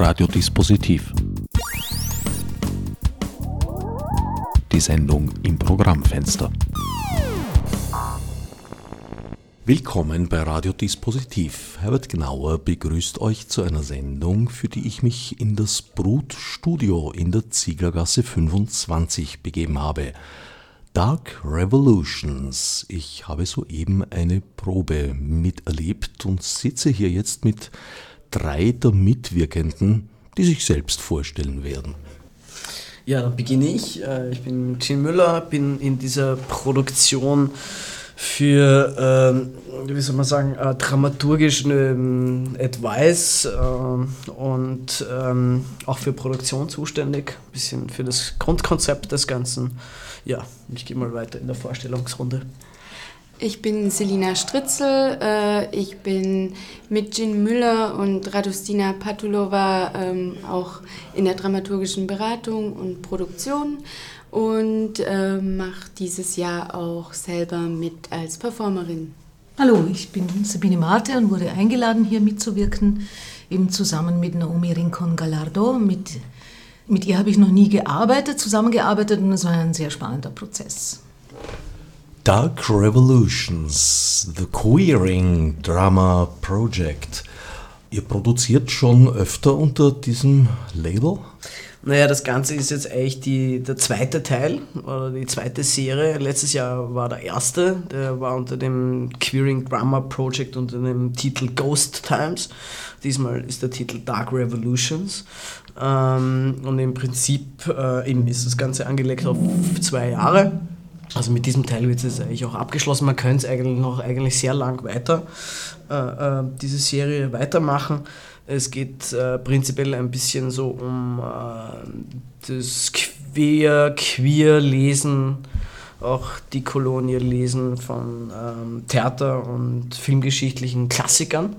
Radiodispositiv. Die Sendung im Programmfenster. Willkommen bei Radiodispositiv. Herbert Gnauer begrüßt euch zu einer Sendung, für die ich mich in das Brutstudio in der Zieglergasse 25 begeben habe. Dark Revolutions. Ich habe soeben eine Probe miterlebt und sitze hier jetzt mit drei der Mitwirkenden, die sich selbst vorstellen werden. Ja, dann beginne ich. Äh, ich bin Jim Müller, bin in dieser Produktion für, ähm, wie soll man sagen, äh, dramaturgischen ähm, Advice äh, und ähm, auch für Produktion zuständig, ein bisschen für das Grundkonzept des Ganzen. Ja, ich gehe mal weiter in der Vorstellungsrunde. Ich bin Selina Stritzel, äh, ich bin mit Jin Müller und Radustina Patulova ähm, auch in der dramaturgischen Beratung und Produktion und äh, mache dieses Jahr auch selber mit als Performerin. Hallo, ich bin Sabine Marte und wurde eingeladen, hier mitzuwirken, eben zusammen mit Naomi Rincon Gallardo. Mit, mit ihr habe ich noch nie gearbeitet, zusammengearbeitet und es war ein sehr spannender Prozess. Dark Revolutions, The Queering Drama Project. Ihr produziert schon öfter unter diesem Label? Naja, das Ganze ist jetzt eigentlich die, der zweite Teil oder die zweite Serie. Letztes Jahr war der erste, der war unter dem Queering Drama Project unter dem Titel Ghost Times. Diesmal ist der Titel Dark Revolutions. Ähm, und im Prinzip äh, eben ist das Ganze angelegt auf zwei Jahre. Also mit diesem Teil wird es eigentlich auch abgeschlossen. Man könnte es eigentlich noch eigentlich sehr lang weiter, äh, äh, diese Serie weitermachen. Es geht äh, prinzipiell ein bisschen so um äh, das Queer, Queer-Lesen, auch die Kolonie-Lesen von ähm, Theater- und filmgeschichtlichen Klassikern.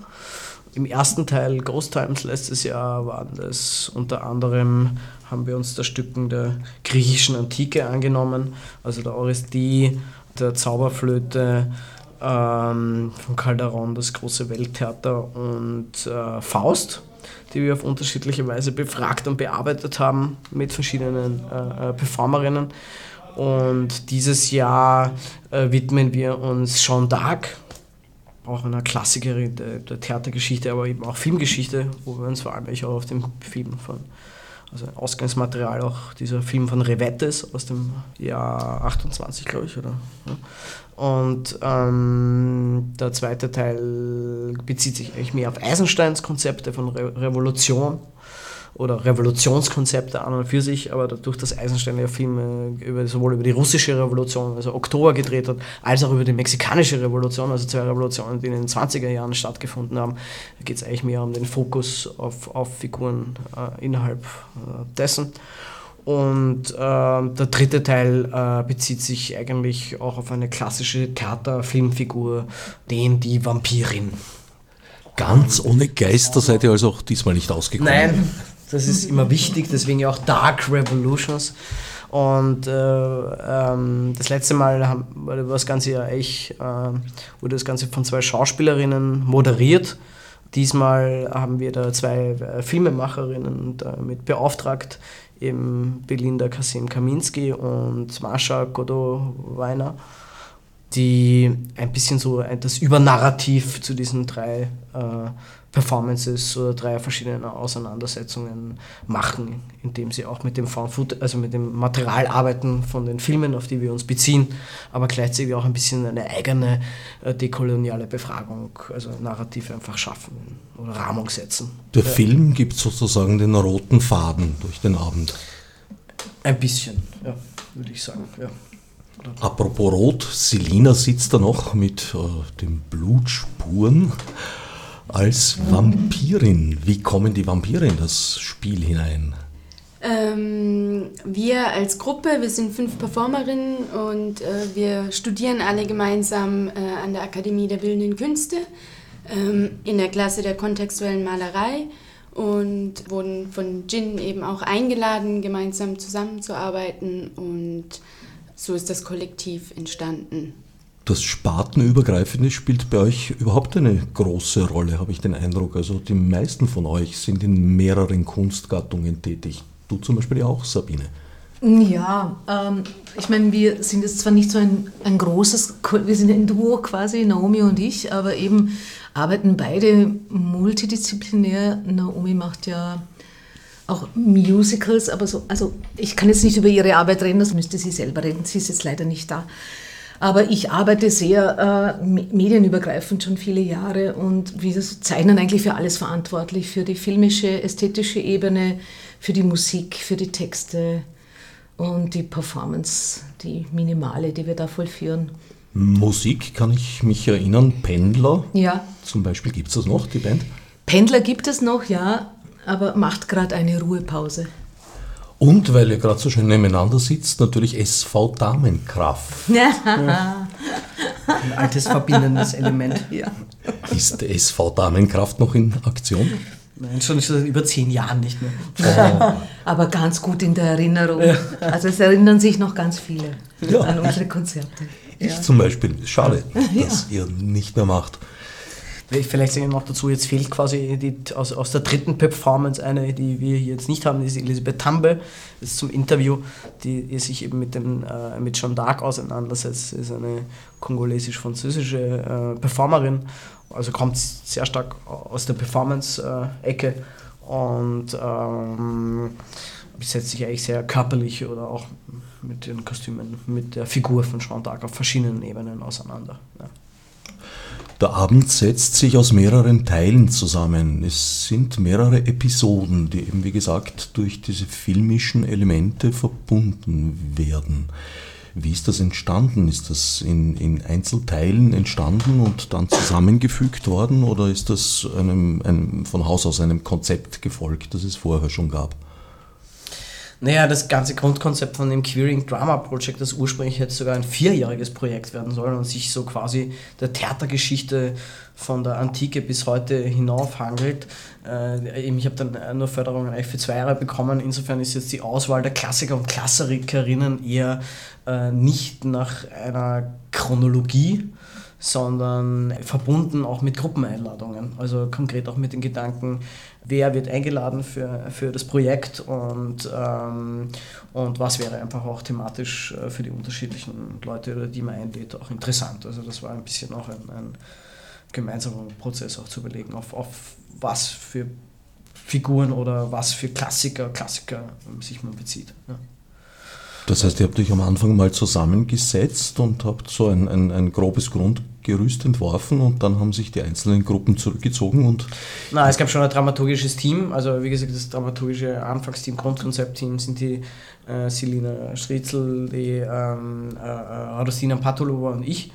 Im ersten Teil, Ghost Times letztes Jahr, waren das unter anderem haben wir uns der Stücken der griechischen Antike angenommen, also der Orestie, der Zauberflöte, ähm, von Calderon, das große Welttheater und äh, Faust, die wir auf unterschiedliche Weise befragt und bearbeitet haben mit verschiedenen äh, äh Performerinnen. Und dieses Jahr äh, widmen wir uns Jeanne d'Arc, auch einer Klassikerin der, der, Theatergeschichte, aber eben auch Filmgeschichte, wo wir uns vor allem auch auf dem Film von also Ausgangsmaterial auch dieser Film von Revettes aus dem Jahr 28, glaube ich, oder? Und ähm, der zweite Teil bezieht sich eigentlich mehr auf Eisensteins Konzepte von Re Revolution oder Revolutionskonzepte an und für sich, aber dadurch, dass Eisenstein ja Filme über, sowohl über die russische Revolution, also Oktober gedreht hat, als auch über die mexikanische Revolution, also zwei Revolutionen, die in den 20er Jahren stattgefunden haben, geht es eigentlich mehr um den Fokus auf, auf Figuren äh, innerhalb äh, dessen. Und äh, der dritte Teil äh, bezieht sich eigentlich auch auf eine klassische Theater-Filmfigur, den die Vampirin. Ganz ohne Geister seid ihr also auch diesmal nicht ausgekommen. Nein, das ist immer wichtig, deswegen ja auch Dark Revolutions. Und äh, ähm, das letzte Mal haben, war das Ganze ja echt, äh, wurde das Ganze von zwei Schauspielerinnen moderiert. Diesmal haben wir da zwei äh, Filmemacherinnen damit beauftragt, eben Belinda Kasim Kaminski und Marsha Godot-Weiner, die ein bisschen so das Übernarrativ zu diesen drei äh, Performances oder drei verschiedene Auseinandersetzungen machen, indem sie auch mit dem Found also mit dem Material arbeiten von den Filmen, auf die wir uns beziehen, aber gleichzeitig auch ein bisschen eine eigene äh, dekoloniale Befragung, also Narrative einfach schaffen oder Rahmung setzen. Der ja. Film gibt sozusagen den roten Faden durch den Abend. Ein bisschen, ja, würde ich sagen, ja. Apropos Rot, Selina sitzt da noch mit äh, den Blutspuren als Vampirin. Wie kommen die Vampire in das Spiel hinein? Ähm, wir als Gruppe, wir sind fünf Performerinnen und äh, wir studieren alle gemeinsam äh, an der Akademie der Bildenden Künste ähm, in der Klasse der kontextuellen Malerei und wurden von Jin eben auch eingeladen, gemeinsam zusammenzuarbeiten und so ist das Kollektiv entstanden. Das Spartenübergreifende spielt bei euch überhaupt eine große Rolle, habe ich den Eindruck. Also die meisten von euch sind in mehreren Kunstgattungen tätig. Du zum Beispiel auch, Sabine. Ja, ähm, ich meine, wir sind jetzt zwar nicht so ein, ein großes, wir sind ein Duo quasi, Naomi und ich, aber eben arbeiten beide multidisziplinär. Naomi macht ja auch Musicals, aber so, also ich kann jetzt nicht über ihre Arbeit reden, das müsste sie selber reden, sie ist jetzt leider nicht da. Aber ich arbeite sehr äh, medienübergreifend schon viele Jahre und wir zeichnen eigentlich für alles verantwortlich, für die filmische, ästhetische Ebene, für die Musik, für die Texte und die Performance, die minimale, die wir da vollführen. Musik kann ich mich erinnern, Pendler. Ja. Zum Beispiel gibt es das noch, die Band? Pendler gibt es noch, ja, aber macht gerade eine Ruhepause. Und weil ihr gerade so schön nebeneinander sitzt, natürlich SV Damenkraft. Ja. Ein altes verbindendes Element. Ja. Ist der SV Damenkraft noch in Aktion? Nein, schon seit über zehn Jahren nicht mehr. Oh. Aber ganz gut in der Erinnerung. Ja. Also es erinnern sich noch ganz viele ja. an unsere Konzerte. Ich ja. zum Beispiel. Schade, dass ihr nicht mehr macht. Vielleicht sage ich noch dazu, jetzt fehlt quasi die, aus, aus der dritten Performance eine, die wir jetzt nicht haben, ist Elisabeth Tambe, das ist zum Interview, die, sich eben mit, dem, äh, mit Jeanne d'Arc auseinandersetzt. Ist eine kongolesisch-französische äh, Performerin, also kommt sehr stark aus der Performance-Ecke und ähm, setzt sich eigentlich sehr körperlich oder auch mit den Kostümen, mit der Figur von Jeanne d'Arc auf verschiedenen Ebenen auseinander. Ja. Der Abend setzt sich aus mehreren Teilen zusammen. Es sind mehrere Episoden, die eben, wie gesagt, durch diese filmischen Elemente verbunden werden. Wie ist das entstanden? Ist das in, in Einzelteilen entstanden und dann zusammengefügt worden oder ist das einem, einem, von Haus aus einem Konzept gefolgt, das es vorher schon gab? Naja, das ganze Grundkonzept von dem Queering Drama Project, das ursprünglich jetzt sogar ein vierjähriges Projekt werden soll und sich so quasi der Theatergeschichte von der Antike bis heute hinaufhangelt. Äh, ich habe dann nur eigentlich für zwei Jahre bekommen. Insofern ist jetzt die Auswahl der Klassiker und Klassikerinnen eher äh, nicht nach einer Chronologie, sondern verbunden auch mit Gruppeneinladungen. Also konkret auch mit den Gedanken, wer wird eingeladen für, für das Projekt und, ähm, und was wäre einfach auch thematisch äh, für die unterschiedlichen Leute, die man einlädt, auch interessant. Also das war ein bisschen auch ein, ein gemeinsamer Prozess auch zu überlegen, auf, auf was für Figuren oder was für Klassiker, Klassiker sich man bezieht. Ja. Das heißt, ihr habt euch am Anfang mal zusammengesetzt und habt so ein, ein, ein grobes Grundgerüst entworfen und dann haben sich die einzelnen Gruppen zurückgezogen und. Na, es gab schon ein dramaturgisches Team. Also wie gesagt, das dramaturgische Anfangsteam, Grundkonzeptteam sind die äh, Selina Stritzel, die ähm, äh, Radostina Patolova und ich.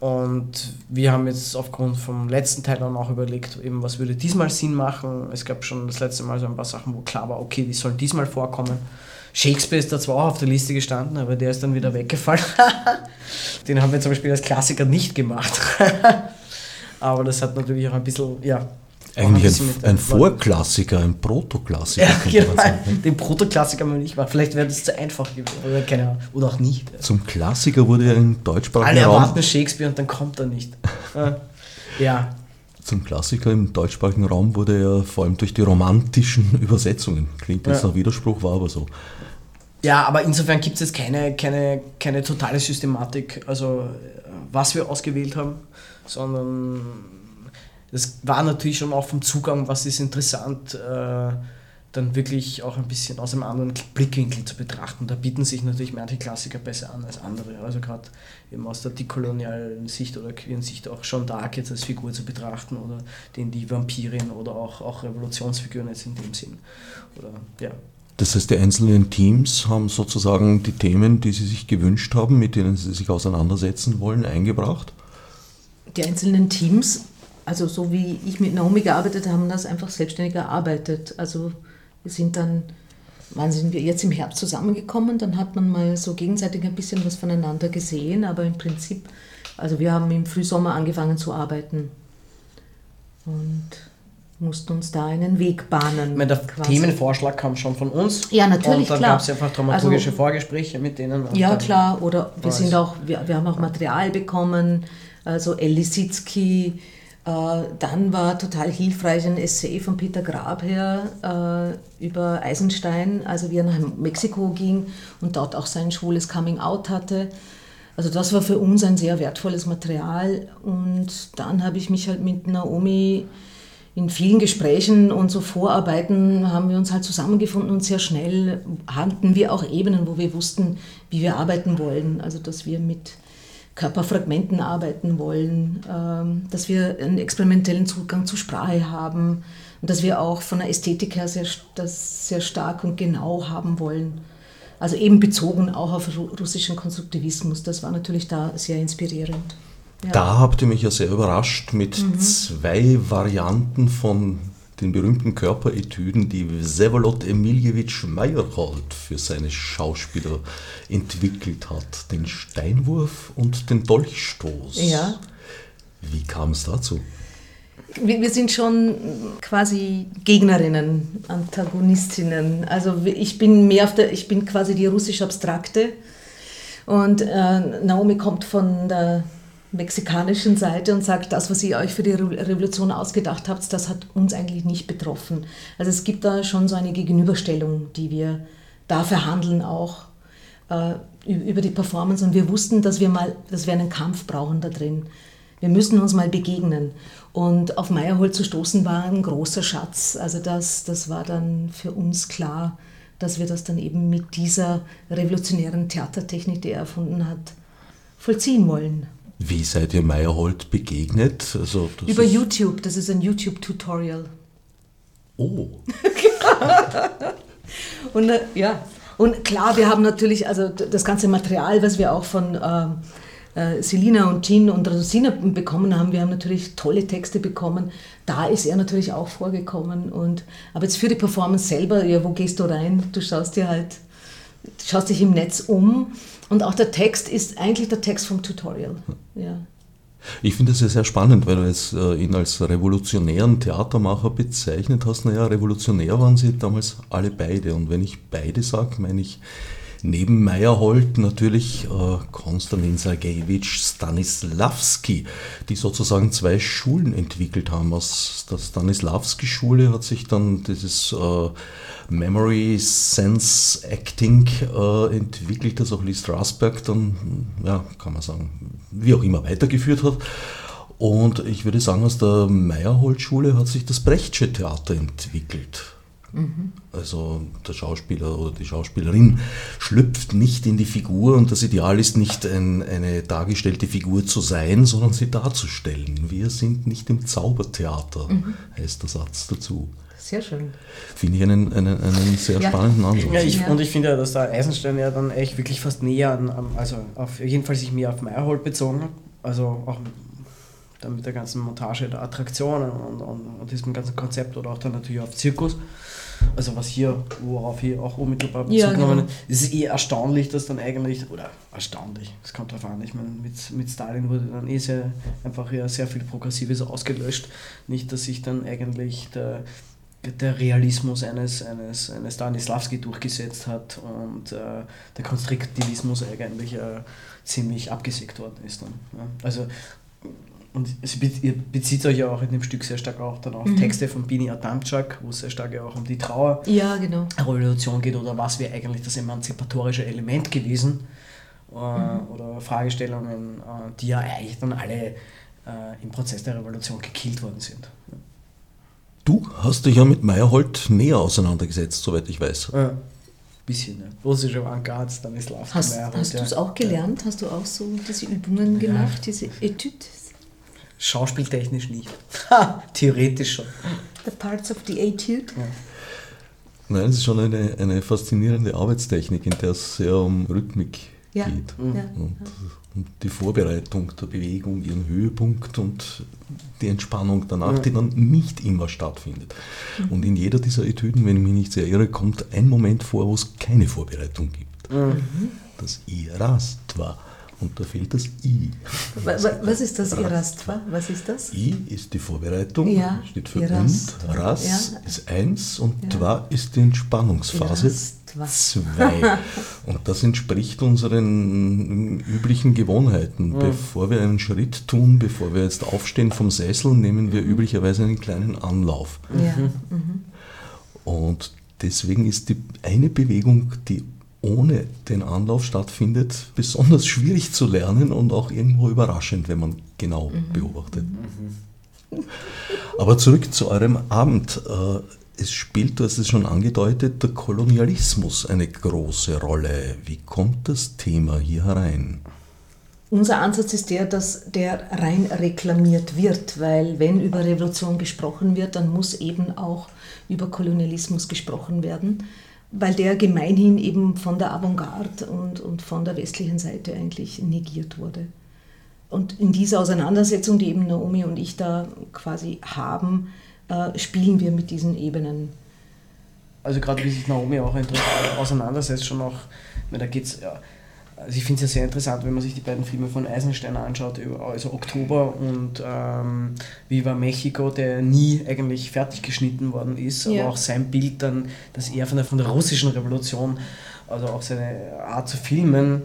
Und wir haben jetzt aufgrund vom letzten Teil dann auch überlegt, eben, was würde diesmal Sinn machen. Es gab schon das letzte Mal so ein paar Sachen, wo klar war, okay, die sollen diesmal vorkommen. Shakespeare ist da zwar auch auf der Liste gestanden, aber der ist dann wieder weggefallen. Den haben wir zum Beispiel als Klassiker nicht gemacht. aber das hat natürlich auch ein bisschen, ja. Eigentlich ein, ein, ein Vorklassiker, ein Protoklassiker. Ja, genau. Den Protoklassiker mal nicht machen. Vielleicht wäre das zu einfach gewesen. Oder, keine Ahnung. oder auch nicht. Zum Klassiker wurde ja im deutschsprachigen Alle Raum. Alle erwarten Shakespeare und dann kommt er nicht. ja. Zum Klassiker im deutschsprachigen Raum wurde er vor allem durch die romantischen Übersetzungen. Klingt jetzt ja. nach Widerspruch, war aber so. Ja, aber insofern gibt es jetzt keine, keine, keine totale Systematik, also was wir ausgewählt haben, sondern es war natürlich schon auch vom Zugang, was ist interessant, äh, dann wirklich auch ein bisschen aus einem anderen Blickwinkel zu betrachten. Da bieten sich natürlich manche Klassiker besser an als andere. Also gerade eben aus der dekolonialen Sicht oder queeren Sicht auch Jean d'Arc jetzt als Figur zu betrachten oder den die Vampirin oder auch, auch Revolutionsfiguren jetzt in dem Sinn. Oder, ja. Das heißt, die einzelnen Teams haben sozusagen die Themen, die sie sich gewünscht haben, mit denen sie sich auseinandersetzen wollen, eingebracht? Die einzelnen Teams, also so wie ich mit Naomi gearbeitet habe, haben das einfach selbstständig erarbeitet. Also wir sind dann, wann sind wir jetzt im Herbst zusammengekommen, dann hat man mal so gegenseitig ein bisschen was voneinander gesehen, aber im Prinzip, also wir haben im Frühsommer angefangen zu arbeiten. Und mussten uns da einen Weg bahnen. Ich meine, der quasi. Themenvorschlag kam schon von uns. Ja, natürlich, Und dann gab es einfach dramaturgische Also- Vorgespräche mit denen. Ja, klar. Oder wir sind auch, wir, wir haben auch Material bekommen, also El Lisitzky. Äh, dann war total hilfreich ein Essay von Peter Grab her äh, über Eisenstein, also wie er nach Mexiko ging und dort auch sein schwules Coming Out hatte. Also das war für uns ein sehr wertvolles Material. Und dann habe ich mich halt mit Naomi in vielen Gesprächen und so Vorarbeiten haben wir uns halt zusammengefunden und sehr schnell hatten wir auch Ebenen, wo wir wussten, wie wir arbeiten wollen. Also dass wir mit Körperfragmenten arbeiten wollen, ähm, dass wir einen experimentellen Zugang zur Sprache haben und dass wir auch von der Ästhetik her sehr, das sehr stark und genau haben wollen. Also eben bezogen auch auf ru- russischen Konstruktivismus. Das war natürlich da sehr inspirierend. Ja. Da habt ihr mich ja sehr überrascht mit zwei Varianten von den berühmten Körperetüden, die Vsevolod Emiljewitsch Meyerhold für seine Schauspieler entwickelt hat. Den Steinwurf und den Dolchstoß. Ja. Wie kam es dazu? Wir, sind schon quasi Gegnerinnen, Antagonistinnen. Also ich bin mehr auf der, ich bin quasi die russisch-abstrakte und äh, Naomi kommt von der mexikanischen Seite und sagt, das, was ihr euch für die Re- Revolution ausgedacht habt, das hat uns eigentlich nicht betroffen. Also es gibt da schon so eine Gegenüberstellung, die wir da verhandeln auch äh, über die Performance und wir wussten, dass wir mal, dass wir einen Kampf brauchen da drin. Wir müssen uns mal begegnen. Und auf Meyerhold zu stoßen war ein großer Schatz. Also das, das war dann für uns klar, dass wir das dann eben mit dieser revolutionären Theatertechnik, die er erfunden hat, vollziehen wollen. Wie seid ihr Meyerhold begegnet? Also, Über YouTube, das ist ein YouTube-Tutorial. Oh, Und äh, ja, und klar, wir haben natürlich, also das ganze Material, was wir auch von ähm, äh, Selina und Jean und Rosina bekommen haben, wir haben natürlich tolle Texte bekommen. Da ist er natürlich auch vorgekommen. Und, aber jetzt für die Performance selber, ja, wo gehst du rein? Du schaust dir halt, schaust dich im Netz um. Und auch der Text ist eigentlich der Text vom Tutorial. Ja. Ich finde es ja sehr spannend, weil du jetzt äh, ihn als revolutionären Theatermacher bezeichnet hast. Naja, revolutionär waren sie damals alle beide. Und wenn ich beide sage, meine ich neben Meyerhold natürlich äh, Konstantin Sergejewitsch Stanislavski, die sozusagen zwei Schulen entwickelt haben. Aus der Stanislavski-Schule hat sich dann dieses äh, Memory Sense Acting äh, entwickelt, das auch Lee Strasberg dann, ja, kann man sagen, wie auch immer weitergeführt hat. Und ich würde sagen, aus der Meyerhold-Schule hat sich das Brechtsche Theater entwickelt. Also der Schauspieler oder die Schauspielerin schlüpft nicht in die Figur und das Ideal ist nicht ein, eine dargestellte Figur zu sein, sondern sie darzustellen. Wir sind nicht im Zaubertheater, heißt der Satz dazu. Sehr schön. Finde ich einen, einen, einen sehr Ja. spannenden Ansatz. Ja, ich, Ja. Und ich finde ja, dass der Eisenstein ja dann echt wirklich fast näher an, also auf jeden Fall sich mehr auf Meyerhold bezogen hat. Also auch dann mit der ganzen Montage der Attraktionen und, und, und diesem ganzen Konzept oder auch dann natürlich auf Zirkus. Also was hier, worauf hier auch unmittelbar Bezug Ja, genommen genau. ist, es ist eh erstaunlich, dass dann eigentlich, oder erstaunlich, es kommt drauf an, ich meine, mit, mit Stalin wurde dann eh sehr, einfach ja sehr viel Progressives ausgelöscht. Nicht, dass sich dann eigentlich der, der Realismus eines, eines, eines Stanislavski durchgesetzt hat und äh, der Konstruktivismus eigentlich äh, ziemlich abgesägt worden ist. Dann, ja. Also, und es ihr bezieht euch ja auch in dem Stück sehr stark auch dann auf Texte von Bini Adamczak, wo es sehr stark ja auch um die Trauer Ja, genau. Revolution geht oder was wäre eigentlich das emanzipatorische Element gewesen äh, oder Fragestellungen, äh, die ja eigentlich dann alle äh, im Prozess der Revolution gekillt worden sind. Du hast dich ja mit Meyerhold näher auseinandergesetzt, soweit ich weiß. Ja. Bisschen, ne? Russische Avantgarde, Stanislavski, Hast, Meyerhold, hast ja. du es auch gelernt? Hast du auch so diese Übungen Ja. gemacht, diese Etudes? Schauspieltechnisch nicht. Ha, Theoretisch schon. The parts of the etude? Nein, es ist schon eine, eine faszinierende Arbeitstechnik, in der es sehr um Rhythmik Ja. geht. Ja. Und, und die Vorbereitung der Bewegung, ihren Höhepunkt und die Entspannung danach, die dann nicht immer stattfindet. Mhm. Und in jeder dieser Etüden, wenn ich mich nicht sehr irre, kommt ein Moment vor, wo es keine Vorbereitung gibt. Mhm. Das Irastva. Und da fehlt das I. Was ist das Irastva? Was ist das? I ist die Vorbereitung, ja, steht für Irast. und, Ras ja. ist eins und ja. Twa ist die Entspannungsphase. Zwei. Und das entspricht unseren üblichen Gewohnheiten. Mhm. Bevor wir einen Schritt tun, bevor wir jetzt aufstehen vom Sessel, nehmen wir üblicherweise einen kleinen Anlauf. Ja. Mhm. Und deswegen ist die eine Bewegung, die ohne den Anlauf stattfindet, besonders schwierig zu lernen und auch irgendwo überraschend, wenn man genau mhm. beobachtet. Mhm. Aber zurück zu eurem Abend. Äh, es spielt, du hast es schon angedeutet, der Kolonialismus eine große Rolle. Wie kommt das Thema hier herein? Unser Ansatz ist der, dass der rein reklamiert wird, weil wenn über Revolution gesprochen wird, dann muss eben auch über Kolonialismus gesprochen werden weil der gemeinhin eben von der Avantgarde und, und von der westlichen Seite eigentlich negiert wurde. Und in dieser Auseinandersetzung, die eben Naomi und ich da quasi haben, äh, spielen wir mit diesen Ebenen. Also gerade wie sich Naomi auch auseinandersetzt, schon auch, da geht es ja, also ich finde es ja sehr interessant, wenn man sich die beiden Filme von Eisenstein anschaut, also Oktober und ähm, Viva Mexico, der nie eigentlich fertig geschnitten worden ist, ja. aber auch sein Bild dann, dass er von der, von der russischen Revolution, also auch seine Art zu filmen,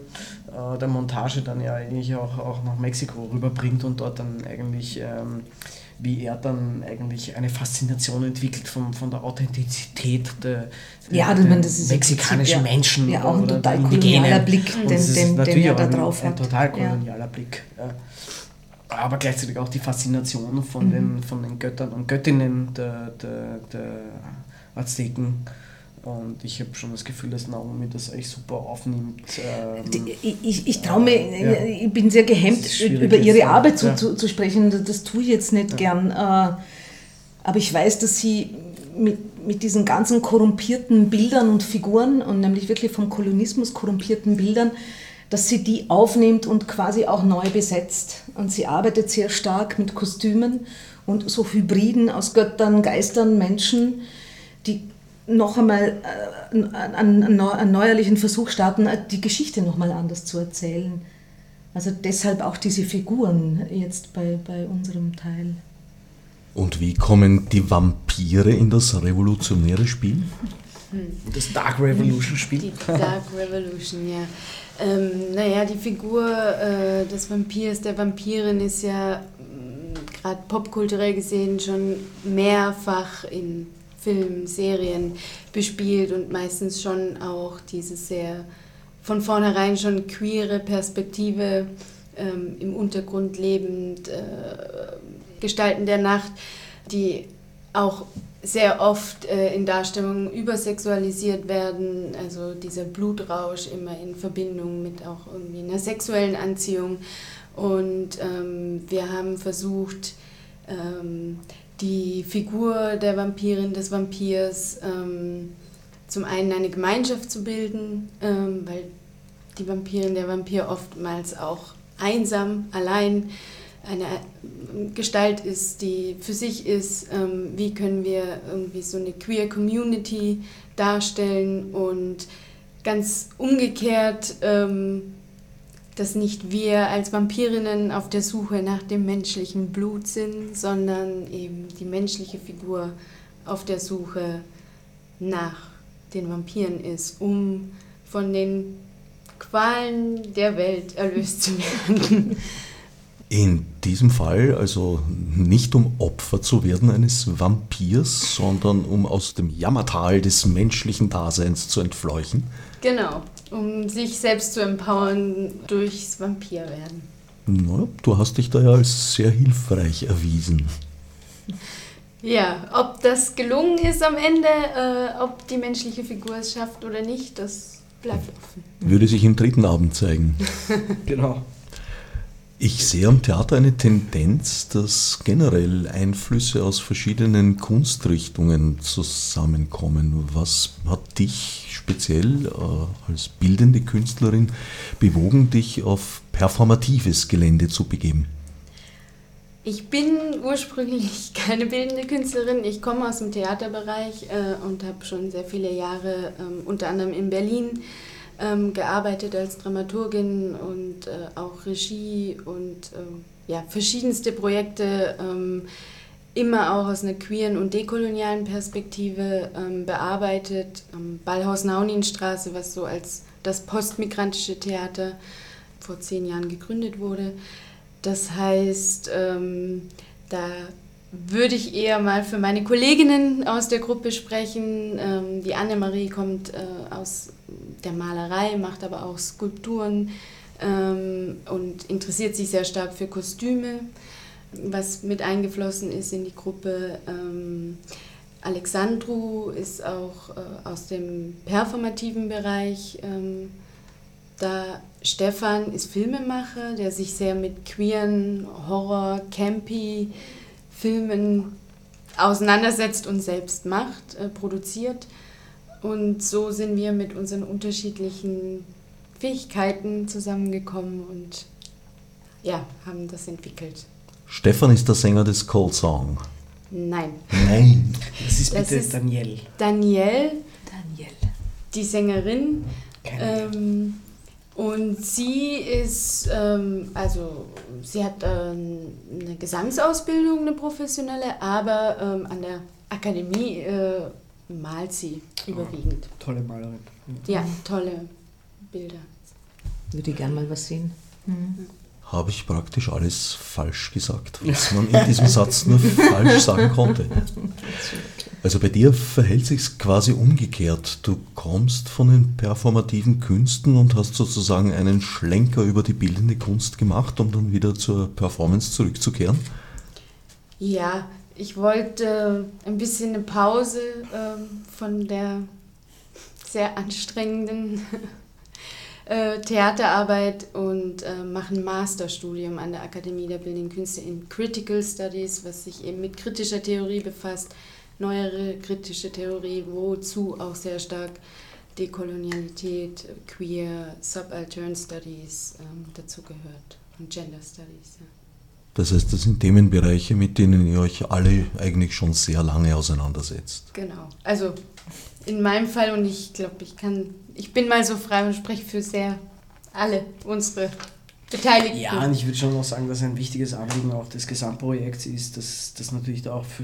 äh, der Montage dann ja eigentlich auch, auch nach Mexiko rüberbringt und dort dann eigentlich ähm, wie er dann eigentlich eine Faszination entwickelt von, von der Authentizität der, ja, der das mexikanischen ja, Menschen. Ja, auch ein total kolonialer Blick, den, den, den er da drauf ein, hat. Ein total kolonialer ja. Blick. Aber gleichzeitig auch die Faszination von, mhm. den, von den Göttern und Göttinnen der, der, der Azteken und ich habe schon das Gefühl, dass Naomi das echt super aufnimmt. Ähm, ich, ich, ich traue mir, ja. ich bin sehr gehemmt, über ihre Arbeit zu, ja. zu, zu, sprechen. Das tue ich jetzt nicht ja. gern. Äh, aber ich weiß, dass sie mit, mit diesen ganzen korrumpierten Bildern und Figuren, und nämlich wirklich vom Kolonismus korrumpierten Bildern, dass sie die aufnimmt und quasi auch neu besetzt. Und sie arbeitet sehr stark mit Kostümen und so Hybriden aus Göttern, Geistern, Menschen, die noch einmal äh, einen, einen neuerlichen Versuch starten, die Geschichte noch mal anders zu erzählen. Also deshalb auch diese Figuren jetzt bei, bei unserem Teil. Und wie kommen die Vampire in das revolutionäre Spiel? Das Dark Revolution Spiel. Die Dark Revolution, ja. Ähm, naja, die Figur äh, des Vampirs, der Vampirin ist ja mm, gerade popkulturell gesehen schon mehrfach in Filmen, Serien bespielt und meistens schon auch diese sehr von vornherein schon queere Perspektive ähm, im Untergrund lebend, äh, Gestalten der Nacht, die auch sehr oft äh, in Darstellungen übersexualisiert werden, also dieser Blutrausch immer in Verbindung mit auch irgendwie einer sexuellen Anziehung. Und ähm, wir haben versucht, ähm, die Figur der Vampirin, des Vampirs, ähm, zum einen eine Gemeinschaft zu bilden, ähm, weil die Vampirin, der Vampir oftmals auch einsam, allein eine Gestalt ist, die für sich ist. Ähm, wie können wir irgendwie so eine queer Community darstellen und ganz umgekehrt ähm, dass nicht wir als Vampirinnen auf der Suche nach dem menschlichen Blut sind, sondern eben die menschliche Figur auf der Suche nach den Vampiren ist, um von den Qualen der Welt erlöst zu werden. In diesem Fall also nicht um Opfer zu werden eines Vampirs, sondern um aus dem Jammertal des menschlichen Daseins zu entfleuchen. Genau um sich selbst zu empowern durchs Vampirwerden. Na, du hast dich da ja als sehr hilfreich erwiesen. Ja, ob das gelungen ist am Ende, äh, ob die menschliche Figur es schafft oder nicht, das bleibt offen. Würde sich im dritten Abend zeigen. genau. Ich sehe am Theater eine Tendenz, dass generell Einflüsse aus verschiedenen Kunstrichtungen zusammenkommen. Was hat dich speziell äh, als bildende Künstlerin bewogen, dich auf performatives Gelände zu begeben? Ich bin ursprünglich keine bildende Künstlerin. Ich komme aus dem Theaterbereich äh, und habe schon sehr viele Jahre, äh, unter anderem in Berlin, ähm, gearbeitet als Dramaturgin und äh, auch Regie und ähm, ja, verschiedenste Projekte, ähm, immer auch aus einer queeren und dekolonialen Perspektive ähm, bearbeitet. Am Ballhaus Nauninstraße, was so als das postmigrantische Theater vor zehn Jahren gegründet wurde. Das heißt, ähm, da würde ich eher mal für meine Kolleginnen aus der Gruppe sprechen. Ähm, die Annemarie kommt äh, aus der Malerei, macht aber auch Skulpturen ähm, und interessiert sich sehr stark für Kostüme, was mit eingeflossen ist in die Gruppe. Ähm, Alexandru ist auch äh, aus dem performativen Bereich ähm, da. Stefan ist Filmemacher, der sich sehr mit queeren, Horror, Campy Filmen auseinandersetzt und selbst macht, äh, produziert. Und so sind wir mit unseren unterschiedlichen Fähigkeiten zusammengekommen und ja, haben das entwickelt. Stefan ist der Sänger des Cold Song. Nein. Nein. Das ist bitte Danielle. Danielle, Daniel. die Sängerin, Keine ähm, und sie ist, ähm, also sie hat ähm, eine Gesangsausbildung, eine professionelle, aber ähm, an der Akademie äh, malt sie überwiegend. tolle Malerin. Ja, tolle Bilder. Würde ich gerne mal was sehen. Habe ich praktisch alles falsch gesagt, was man in diesem Satz nur falsch sagen konnte. Also bei dir verhält sich quasi umgekehrt. Du kommst von den performativen Künsten und hast sozusagen einen Schlenker über die bildende Kunst gemacht, um dann wieder zur Performance zurückzukehren. Ja, ich wollte ein bisschen eine Pause ähm, von der sehr anstrengenden äh, Theaterarbeit und äh, mache ein Masterstudium an der Akademie der Bildenden Künste in Critical Studies, was sich eben mit kritischer Theorie befasst, neuere kritische Theorie, wozu auch sehr stark Dekolonialität, Queer, Subaltern Studies ähm, dazu gehört und Gender Studies. Ja. Das heißt, das sind Themenbereiche, mit denen ihr euch alle eigentlich schon sehr lange auseinandersetzt. Genau. Also in meinem Fall und ich glaube, ich kann, ich bin mal so frei und spreche für sehr alle unsere Beteiligten. Ja, und ich würde schon auch sagen, dass ein wichtiges Anliegen auch des Gesamtprojekts ist, dass das natürlich da auch für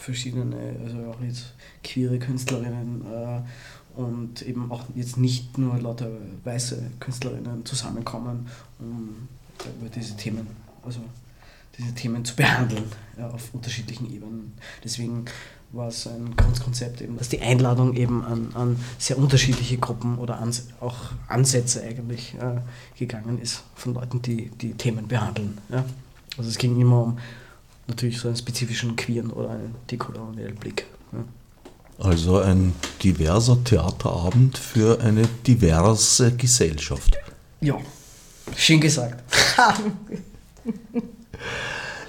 verschiedene, also auch jetzt queere Künstlerinnen äh, und eben auch jetzt nicht nur lauter weiße Künstlerinnen zusammenkommen, um über diese Themen, also diese Themen zu behandeln ja, auf unterschiedlichen Ebenen. Deswegen war es ein Grundkonzept eben, dass die Einladung eben an, an sehr unterschiedliche Gruppen oder ans, auch Ansätze eigentlich äh, gegangen ist von Leuten, die die Themen behandeln. Ja. Also es ging immer um natürlich so einen spezifischen queeren oder einen dekolonialen Blick. Ja. Also ein diverser Theaterabend für eine diverse Gesellschaft. ja, schön gesagt.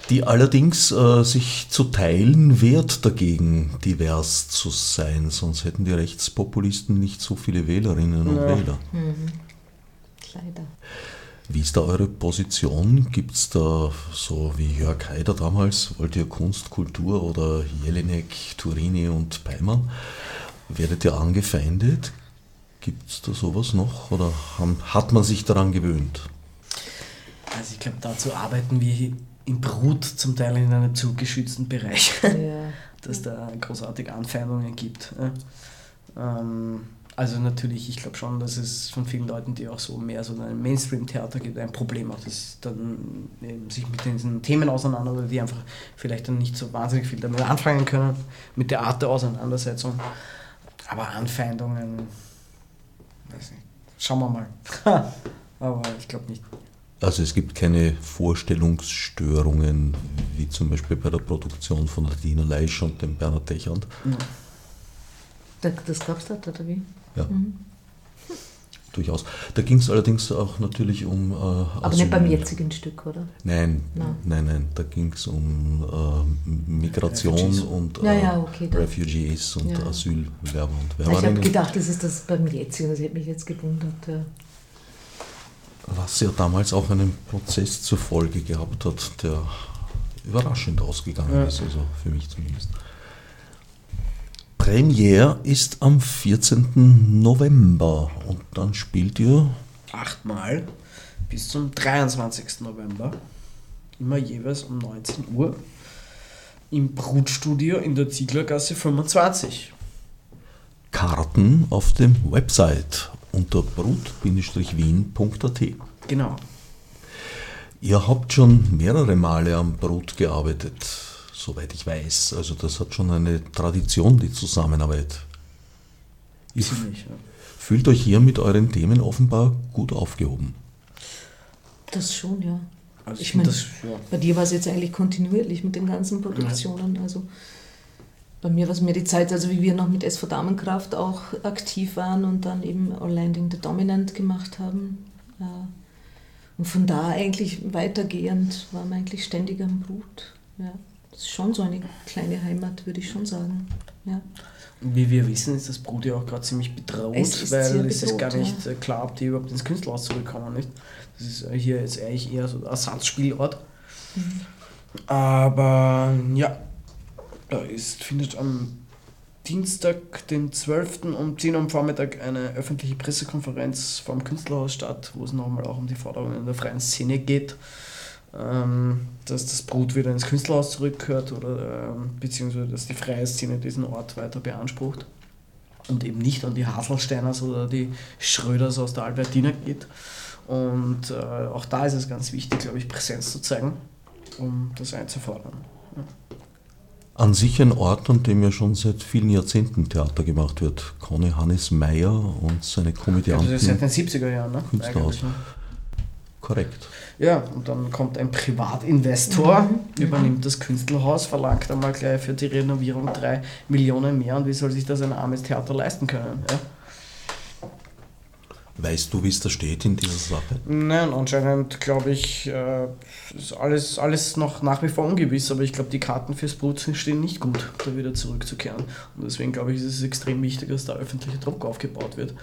Die allerdings äh, sich zu teilen wehrt dagegen, divers zu sein, sonst hätten die Rechtspopulisten nicht so viele Wählerinnen und Ja. Wähler. Leider. Wie ist da eure Position? Gibt es da so wie Jörg Haider damals, wollt ihr Kunst, Kultur oder Jelinek, Turini und Peimann? Werdet ihr angefeindet? Gibt es da sowas noch oder haben, hat man sich daran gewöhnt? Also ich glaube, dazu arbeiten wir im Brut zum Teil in einem zu geschützten Bereich. Ja. dass da großartige Anfeindungen gibt. ja. Ähm, also natürlich, ich glaube schon, dass es von vielen Leuten, die auch so mehr so ein Mainstream-Theater gibt, ein Problem auch, dass dann eben sich mit diesen Themen auseinander oder die einfach vielleicht dann nicht so wahnsinnig viel damit anfangen können, mit der Art der Auseinandersetzung. Aber Anfeindungen, weiß nicht, schauen wir mal. Aber ich glaube nicht. Also es gibt keine Vorstellungsstörungen, wie zum Beispiel bei der Produktion von der Dina Leisch und dem Bernhard Techand. Da- Das gab's dort, oder wie? Ja, durchaus. Da ging es allerdings auch natürlich um... Äh, Aber Asyl- nicht beim jetzigen Stück, oder? Nein, Nein. nein, nein, da ging es um äh, Migration Refugees. und Ja, äh, ja, okay, da- Refugees und Ja. Asylwerber und Ich habe Werberinnen. gedacht, das ist das beim jetzigen, das hätte mich jetzt gewundert. Ja. Was ja damals auch einen Prozess zur Folge gehabt hat, der überraschend ausgegangen Ja. ist, also für mich zumindest. Premiere ist am 14. November und dann spielt ihr achtmal bis zum 23. November, immer jeweils um 19 Uhr, im Brutstudio in der Zieglergasse 25. Karten auf dem Website unter brut-wien.at. Genau. Ihr habt schon mehrere Male am Brut gearbeitet, soweit ich weiß. Also das hat schon eine Tradition, die Zusammenarbeit. Ihr Ziemlich, ja. fühlt euch hier mit euren Themen offenbar gut aufgehoben. Das schon, ja. Also ich ich meine, ja. bei dir war es jetzt eigentlich kontinuierlich mit den ganzen Produktionen. Also bei mir war es mir die Zeit, also wie wir noch mit SV Damenkraft auch aktiv waren und dann eben All Landing the Dominant gemacht haben. Ja. Und von da eigentlich weitergehend waren wir eigentlich ständig am Brut. Ja. Ist schon so eine kleine Heimat, würde ich schon sagen. Ja. Wie wir wissen, ist das Brut ja auch gerade ziemlich bedroht, Es weil sehr es ist bedroht, gar ja. nicht äh, klar, ob die überhaupt ins Künstlerhaus zurückkommen. Nicht? Das ist äh, hier jetzt eigentlich eher so ein Ersatzspielort. Mhm. Aber ja, da ist, findet am Dienstag, den 12. um 10 Uhr am Vormittag eine öffentliche Pressekonferenz vom Künstlerhaus statt, wo es nochmal auch um die Forderungen der freien Szene geht. Ähm, dass das Brut wieder ins Künstlerhaus zurückgehört oder ähm, beziehungsweise dass die freie Szene diesen Ort weiter beansprucht und eben nicht an die Haselsteiners oder die Schröders aus der Albertina geht. Und äh, auch da ist es ganz wichtig, glaube ich, Präsenz zu zeigen, um das einzufordern. An sich ein Ort, an dem ja schon seit vielen Jahrzehnten Theater gemacht wird. Conny Hannes Meyer und seine Ja, Komödianten. ist seit den 70er Jahren, ne? Künstlerhaus. Korrekt. Ja, und dann kommt ein Privatinvestor, Mhm. übernimmt das Künstlerhaus, verlangt einmal gleich für die Renovierung drei Millionen mehr und wie soll sich das ein armes Theater leisten können? Ja? Weißt du, wie es da steht in dieser Sache? Nein, anscheinend glaube ich, äh, ist alles, alles noch nach wie vor ungewiss, aber ich glaube, die Karten fürs Brut stehen nicht gut, da wieder zurückzukehren. Und deswegen glaube ich, ist es extrem wichtig, dass da öffentlicher Druck aufgebaut wird.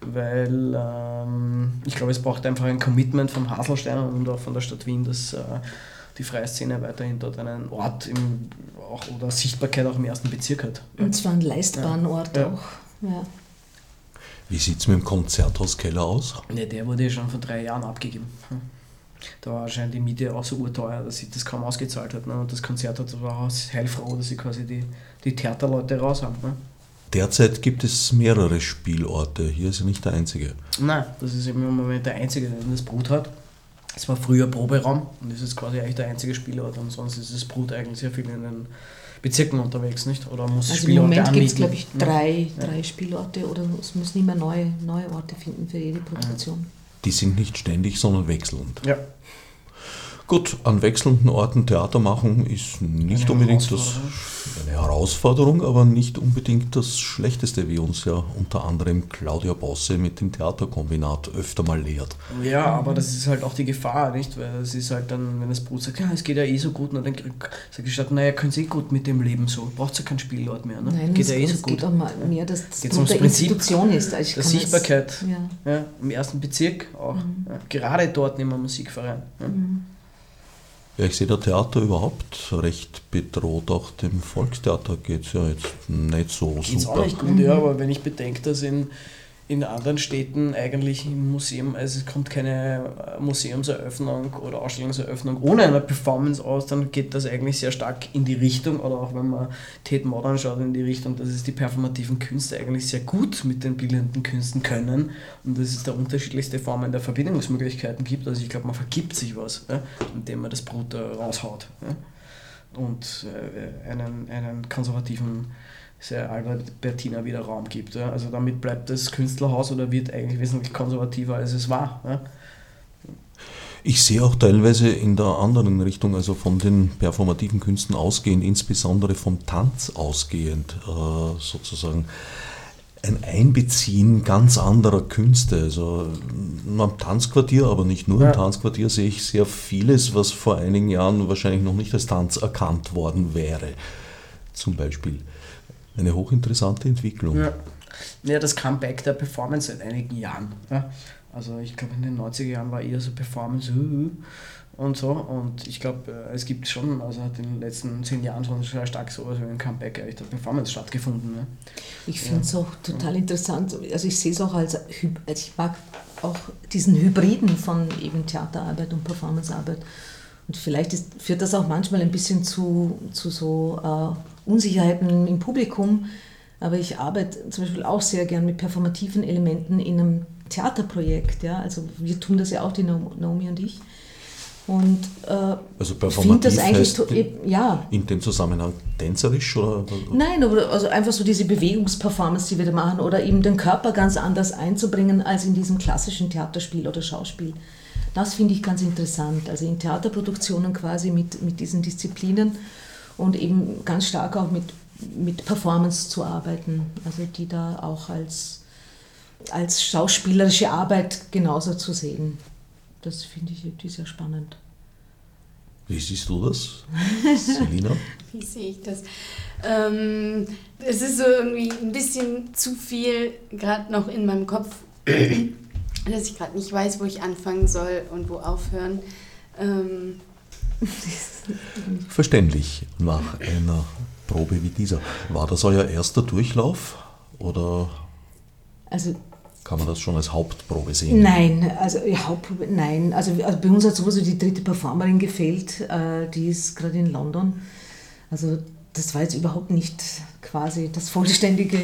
Weil ähm, ich glaube, es braucht einfach ein Commitment vom Haselstein und auch von der Stadt Wien, dass äh, die freie Szene weiterhin dort einen Ort im, auch, oder Sichtbarkeit auch im ersten Bezirk hat. Und zwar einen leistbaren Ort Ja. auch. Ja. Wie sieht es mit dem Konzerthauskeller aus? Ne, der wurde ja schon vor drei Jahren abgegeben. Hm. Da war anscheinend die Miete auch so urteuer, dass sich das kaum ausgezahlt hat. Ne? Und das Konzert hat war auch heilfroh, dass sie quasi die, die Theaterleute raus haben. Ne? Derzeit gibt es mehrere Spielorte. Hier ist ja nicht der einzige. Nein, das ist eben im Moment der einzige, der das Brut hat. Es war früher Proberaum und das ist quasi eigentlich der einzige Spielort. Und sonst ist das Brut eigentlich sehr viel in den Bezirken unterwegs, nicht? Oder muss Also im Spielorte Moment gibt es, glaube ich, drei, Ja. drei Spielorte oder es müssen immer neue, neue Orte finden für jede Produktion. Die sind nicht ständig, sondern wechselnd. Ja, Gut, an wechselnden Orten Theater machen ist nicht Eine unbedingt das, eine Herausforderung, aber nicht unbedingt das Schlechteste, wie uns ja unter anderem Claudia Bosse mit dem Theaterkombinat öfter mal lehrt. Ja, aber das ist halt auch die Gefahr, nicht? Weil es ist halt dann, wenn das Brut sagt, ja, es geht ja eh so gut, dann denke ich, statt, naja, können Sie eh gut mit dem Leben so, braucht ja keinen Spielort mehr, ne? Nein, geht es, ja eh so es gut. geht auch mal mehr, dass das ums der Prinzip Institution ist. Also ich der Sichtbarkeit. Ja. Ja, Im ersten Bezirk auch. Mhm. Ja, gerade dort nehmen wir Musikverein. Ja. Ja, ich sehe der Theater überhaupt recht bedroht. Auch dem Volkstheater geht es ja jetzt nicht so Geht's super. auch nicht gut, ja, aber wenn ich bedenke, dass in, in anderen Städten eigentlich im Museum, also es kommt keine äh, Museumseröffnung oder Ausstellungseröffnung ohne eine Performance aus, dann geht das eigentlich sehr stark in die Richtung, oder auch wenn man Tate Modern schaut, in die Richtung, dass es die performativen Künste eigentlich sehr gut mit den bildenden Künsten können und dass es da unterschiedlichste Formen der Verbindungsmöglichkeiten gibt. Also ich glaube, man vergibt sich was, ja, indem man das Brut äh, raushaut. Ja und äh, einen, einen konservativen sehr Albertina wieder Raum gibt. Ja. Also damit bleibt das Künstlerhaus oder wird eigentlich wesentlich konservativer als es war. Ja. Ich sehe auch teilweise in der anderen Richtung, also von den performativen Künsten ausgehend, insbesondere vom Tanz ausgehend, äh, sozusagen ein Einbeziehen ganz anderer Künste. Also am Tanzquartier, aber nicht nur Ja. im Tanzquartier, sehe ich sehr vieles, was vor einigen Jahren wahrscheinlich noch nicht als Tanz erkannt worden wäre. Zum Beispiel eine hochinteressante Entwicklung. Ja. ja, das Comeback der Performance seit einigen Jahren. Ja. Also ich glaube in den 90er Jahren war eher so Performance. uh, und so. Und ich glaube, äh, es gibt schon, also hat in den letzten zehn Jahren schon sehr stark so also ein Comeback eigentlich der Performance stattgefunden. Ne? Ich finde es ja. auch total interessant. Also ich sehe es auch als, also ich mag auch diesen Hybriden von eben Theaterarbeit und Performancearbeit. Und vielleicht ist, führt das auch manchmal ein bisschen zu, zu so äh, Unsicherheiten im Publikum. Aber ich arbeite zum Beispiel auch sehr gern mit performativen Elementen in einem Theaterprojekt. Ja? Also wir tun das ja auch, die Naomi und ich. Und äh, also performativ das eigentlich heißt in, ja. in dem Zusammenhang tänzerisch oder? Nein, aber also einfach so diese Bewegungsperformance, die wir da machen oder eben den Körper ganz anders einzubringen als in diesem klassischen Theaterspiel oder Schauspiel. Das finde ich ganz interessant. Also in Theaterproduktionen quasi mit, mit diesen Disziplinen und eben ganz stark auch mit, mit Performance zu arbeiten. Also die da auch als, als schauspielerische Arbeit genauso zu sehen. Das finde ich irgendwie sehr spannend. Wie siehst du das, Selina? Wie sehe ich das? Ähm, es ist so irgendwie ein bisschen zu viel gerade noch in meinem Kopf dass ich gerade nicht weiß, wo ich anfangen soll und wo aufhören. Ähm. Verständlich nach einer Probe wie dieser. War das euer erster Durchlauf oder also, kann man das schon als Hauptprobe sehen? Nein, also Hauptprobe, nein. Also, also bei uns hat sowieso die dritte Performerin gefehlt, äh, die ist gerade in London. Also das war jetzt überhaupt nicht quasi das vollständige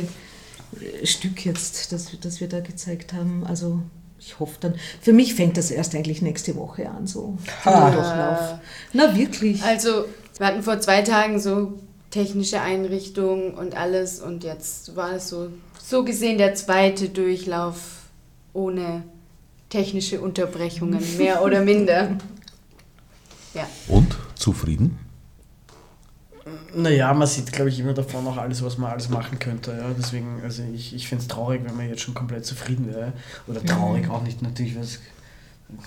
Stück jetzt, das, das wir da gezeigt haben. Also ich hoffe dann, für mich fängt das erst eigentlich nächste Woche an, so ha. Durchlauf. Na wirklich. Also, wir hatten vor zwei Tagen so technische Einrichtungen und alles und jetzt war es so, so gesehen der zweite Durchlauf ohne technische Unterbrechungen, mehr oder minder. Ja. Und zufrieden? Naja, man sieht, glaube ich, immer davon noch alles, was man alles machen könnte. Ja? Deswegen, also ich, ich finde es traurig, wenn man jetzt schon komplett zufrieden wäre. Oder traurig mhm. auch nicht natürlich, weil es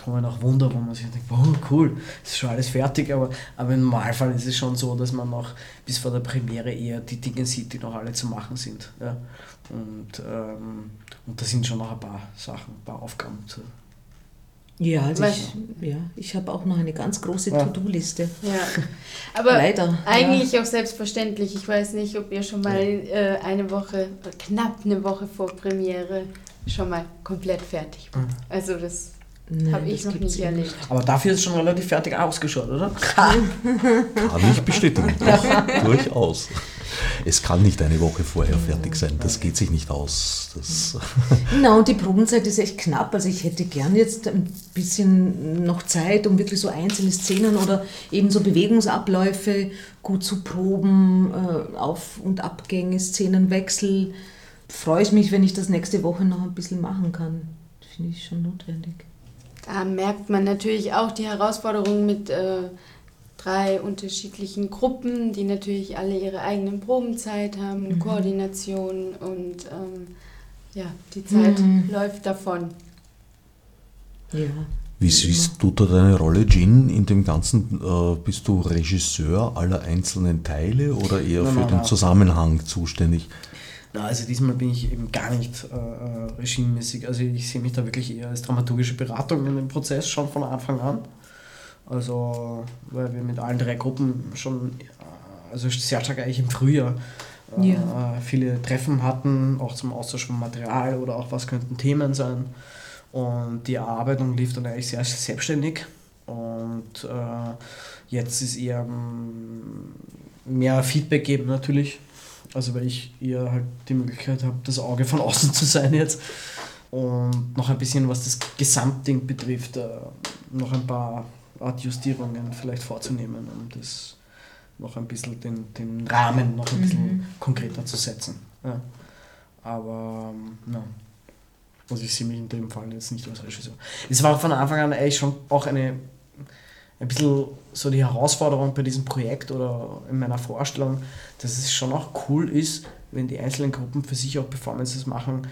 kommen auch Wunder, wo man sich denkt, oh cool, ist schon alles fertig, aber, aber im Normalfall ist es schon so, dass man noch bis vor der Premiere eher die Dinge sieht, die noch alle zu machen sind. Ja? Und, ähm, und da sind schon noch ein paar Sachen, ein paar Aufgaben zu, ja, also ich, ja, ich habe auch noch eine ganz große ja. To-Do-Liste. Ja. Aber Leider. eigentlich ja. auch selbstverständlich. Ich weiß nicht, ob ihr schon mal äh, eine Woche, knapp eine Woche vor Premiere schon mal komplett fertig wart. Mhm. Also das habe ich noch nicht erlebt. Aber dafür ist es schon relativ fertig ausgeschaut, oder? Kann ich bestätigen. Doch, durchaus. Es kann nicht eine Woche vorher fertig sein. Das geht sich nicht aus. Das genau, und die Probenzeit ist echt knapp. Also ich hätte gern jetzt ein bisschen noch Zeit, um wirklich so einzelne Szenen oder eben so Bewegungsabläufe gut zu proben, äh, Auf- und Abgänge, Szenenwechsel. Freue ich mich, wenn ich das nächste Woche noch ein bisschen machen kann. Finde ich schon notwendig. Da merkt man natürlich auch die Herausforderung mit äh, drei unterschiedlichen Gruppen, die natürlich alle ihre eigenen Probenzeit haben, mhm. Koordination und ähm, ja, die Zeit mhm. läuft davon. Ja. Wie siehst du da deine Rolle, Jean, in dem Ganzen? Äh, bist du Regisseur aller einzelnen Teile oder eher nein, für nein, den nein. Zusammenhang zuständig? Na, also diesmal bin ich eben gar nicht äh, äh, regimemäßig. Also ich sehe mich da wirklich eher als dramaturgische Beratung in dem Prozess schon von Anfang an. Also, weil wir mit allen drei Gruppen schon, äh, also sehr stark eigentlich im Frühjahr äh, ja. viele Treffen hatten, auch zum Austausch von Material oder auch was könnten Themen sein. Und die Erarbeitung lief dann eigentlich sehr selbstständig. Und äh, jetzt ist eher mm, mehr Feedback geben natürlich. Also weil ich eher halt die Möglichkeit habe, das Auge von außen zu sein jetzt. Und noch ein bisschen, was das Gesamtding betrifft, äh, noch ein paar Art Justierungen vielleicht vorzunehmen, um das noch ein bisschen den, den Rahmen noch ein bisschen mhm. konkreter zu setzen. Ja. Aber ja, also ich sehe mich in dem Fall jetzt nicht als Regisseur. Es war von Anfang an eigentlich schon auch eine ein bisschen so die Herausforderung bei diesem Projekt oder in meiner Vorstellung, dass es schon auch cool ist, wenn die einzelnen Gruppen für sich auch Performances machen,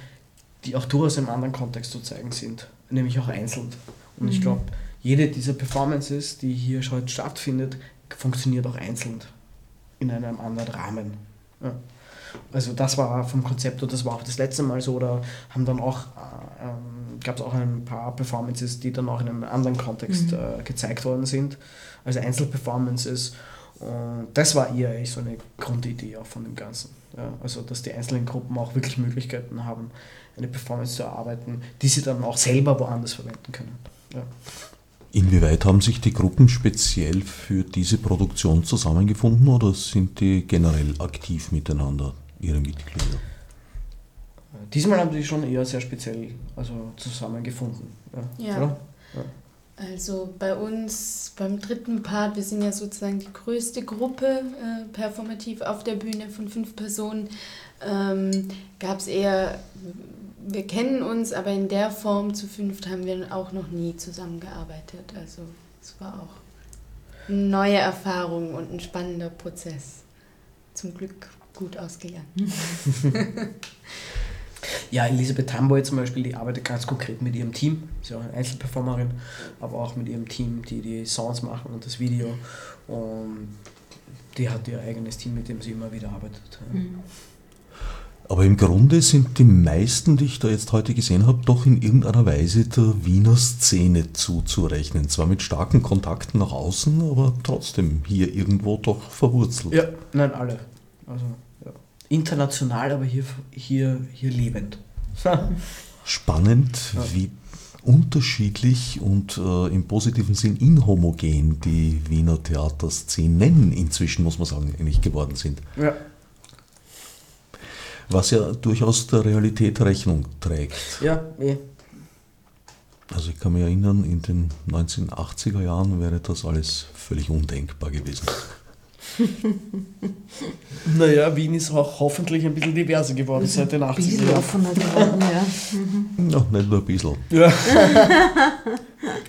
die auch durchaus im anderen Kontext zu zeigen sind, nämlich auch einzeln. Und mhm. ich glaube, jede dieser Performances, die hier heute stattfindet, funktioniert auch einzeln in einem anderen Rahmen. Ja. Also das war vom Konzept und das war auch das letzte Mal so. Oder haben dann auch, äh, ähm, gab es auch ein paar Performances, die dann auch in einem anderen Kontext mhm. äh, gezeigt worden sind, also Einzelperformances. Und das war eher eigentlich so eine Grundidee auch von dem Ganzen. Ja, also dass die einzelnen Gruppen auch wirklich Möglichkeiten haben, eine Performance zu erarbeiten, die sie dann auch selber woanders verwenden können. Ja. Inwieweit haben sich die Gruppen speziell für diese Produktion zusammengefunden oder sind die generell aktiv miteinander, ihre Mitglieder? Diesmal haben sie schon eher sehr speziell also zusammengefunden. Ja. ja. ja. Also bei uns beim dritten Part, wir sind ja sozusagen die größte Gruppe äh, performativ auf der Bühne von fünf Personen, ähm, gab es eher wir kennen uns, aber in der Form zu fünft haben wir auch noch nie zusammengearbeitet. Also es war auch eine neue Erfahrung und ein spannender Prozess. Zum Glück gut ausgegangen. ja, Elisabeth Tamboy zum Beispiel, die arbeitet ganz konkret mit ihrem Team. Sie ist auch eine Einzelperformerin, aber auch mit ihrem Team, die die Sounds machen und das Video. Und die hat ihr eigenes Team, mit dem sie immer wieder arbeitet. Mhm. Aber im Grunde sind die meisten, die ich da jetzt heute gesehen habe, doch in irgendeiner Weise der Wiener Szene zuzurechnen. Zwar mit starken Kontakten nach außen, aber trotzdem hier irgendwo doch verwurzelt. Ja, nein, alle. Also ja. international, aber hier, hier, hier lebend. Spannend, ja. wie unterschiedlich und äh, im positiven Sinn inhomogen die Wiener Theaterszenen inzwischen, muss man sagen, eigentlich geworden sind. Ja was ja durchaus der Realität Rechnung trägt. Ja, eh. Also ich kann mich erinnern, in den 1980er Jahren wäre das alles völlig undenkbar gewesen. naja, Wien ist auch hoffentlich ein bisschen diverser geworden seit den 80er Jahren. Ein bisschen offener geworden, ja. Mhm. Noch nicht nur ein bisschen. Ja.